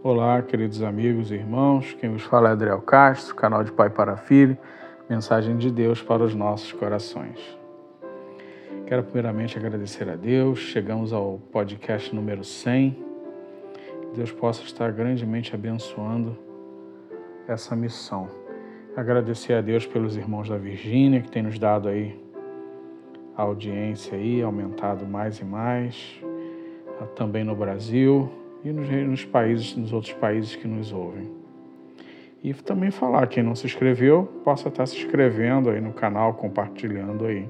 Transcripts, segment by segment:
Olá, queridos amigos e irmãos. Quem vos fala é Adriel Castro, canal de Pai para Filho, mensagem de Deus para os nossos corações. Quero primeiramente agradecer a Deus. Chegamos ao podcast número 100. Que Deus possa estar grandemente abençoando essa missão. Agradecer a Deus pelos irmãos da Virgínia que tem nos dado aí a audiência aí, aumentado mais e mais, também no Brasil e nos, nos países, nos outros países que nos ouvem. E também falar, quem não se inscreveu, possa estar se inscrevendo aí no canal, compartilhando aí.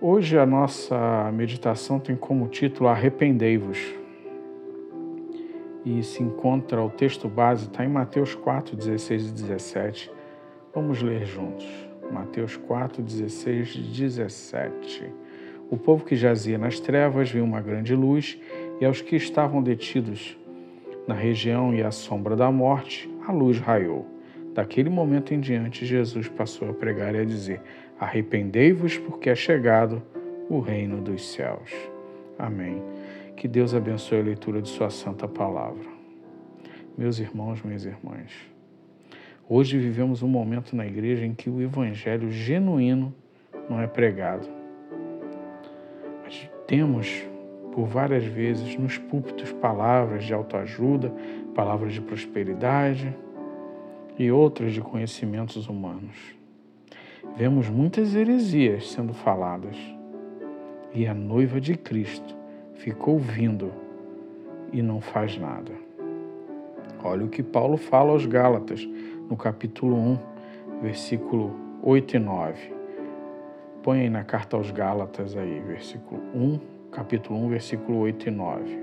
Hoje a nossa meditação tem como título Arrependei-vos. E se encontra o texto base, está em Mateus 4, 16 e 17. Vamos ler juntos. Mateus 4, 16 e 17. O povo que jazia nas trevas viu uma grande luz e aos que estavam detidos na região e à sombra da morte, a luz raiou. Daquele momento em diante, Jesus passou a pregar e a dizer: Arrependei-vos, porque é chegado o reino dos céus. Amém. Que Deus abençoe a leitura de Sua santa palavra. Meus irmãos, minhas irmãs, hoje vivemos um momento na igreja em que o evangelho genuíno não é pregado. Mas temos por várias vezes nos púlpitos palavras de autoajuda, palavras de prosperidade e outras de conhecimentos humanos. Vemos muitas heresias sendo faladas e a noiva de Cristo ficou vindo e não faz nada. Olha o que Paulo fala aos Gálatas no capítulo 1, versículo 8 e 9. Põe aí na carta aos Gálatas aí, versículo 1 capítulo 1, versículo 8 e 9.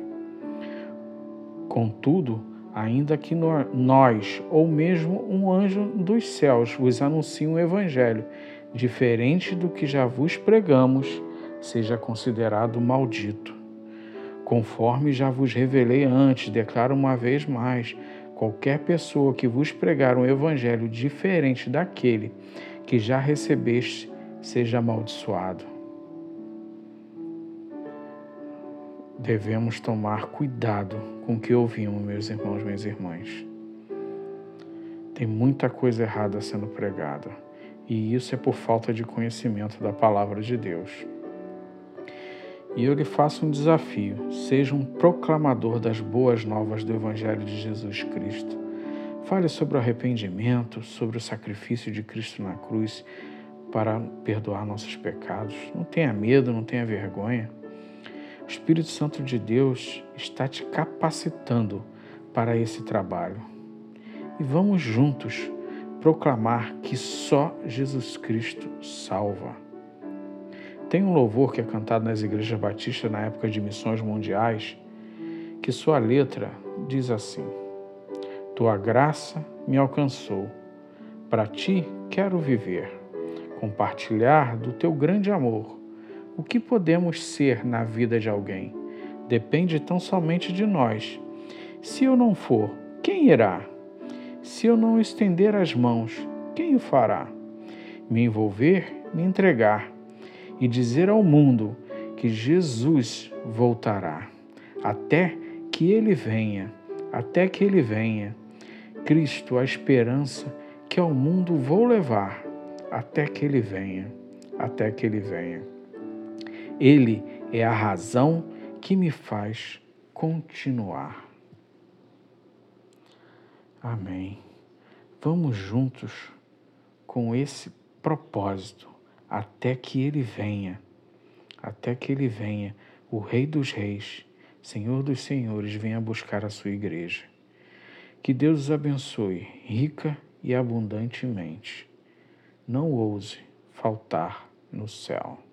Contudo, ainda que nós, ou mesmo um anjo dos céus, vos anuncie um evangelho diferente do que já vos pregamos, seja considerado maldito. Conforme já vos revelei antes, declaro uma vez mais: qualquer pessoa que vos pregar um evangelho diferente daquele que já recebeste, seja amaldiçoado. Devemos tomar cuidado com o que ouvimos, meus irmãos, minhas irmãs. Tem muita coisa errada sendo pregada, e isso é por falta de conhecimento da palavra de Deus. E eu lhe faço um desafio: seja um proclamador das boas novas do Evangelho de Jesus Cristo. Fale sobre o arrependimento, sobre o sacrifício de Cristo na cruz para perdoar nossos pecados. Não tenha medo, não tenha vergonha. O Espírito Santo de Deus está te capacitando para esse trabalho. E vamos juntos proclamar que só Jesus Cristo salva. Tem um louvor que é cantado nas igrejas batistas na época de missões mundiais, que sua letra diz assim: Tua graça me alcançou, para ti quero viver, compartilhar do teu grande amor o que podemos ser na vida de alguém? Depende tão somente de nós. Se eu não for, quem irá? Se eu não estender as mãos, quem o fará? Me envolver, me entregar e dizer ao mundo que Jesus voltará, até que ele venha, até que ele venha. Cristo, a esperança que ao mundo vou levar, até que ele venha, até que ele venha. Ele é a razão que me faz continuar. Amém. Vamos juntos com esse propósito até que ele venha, até que ele venha, o Rei dos Reis, Senhor dos Senhores, venha buscar a sua igreja. Que Deus os abençoe rica e abundantemente. Não ouse faltar no céu.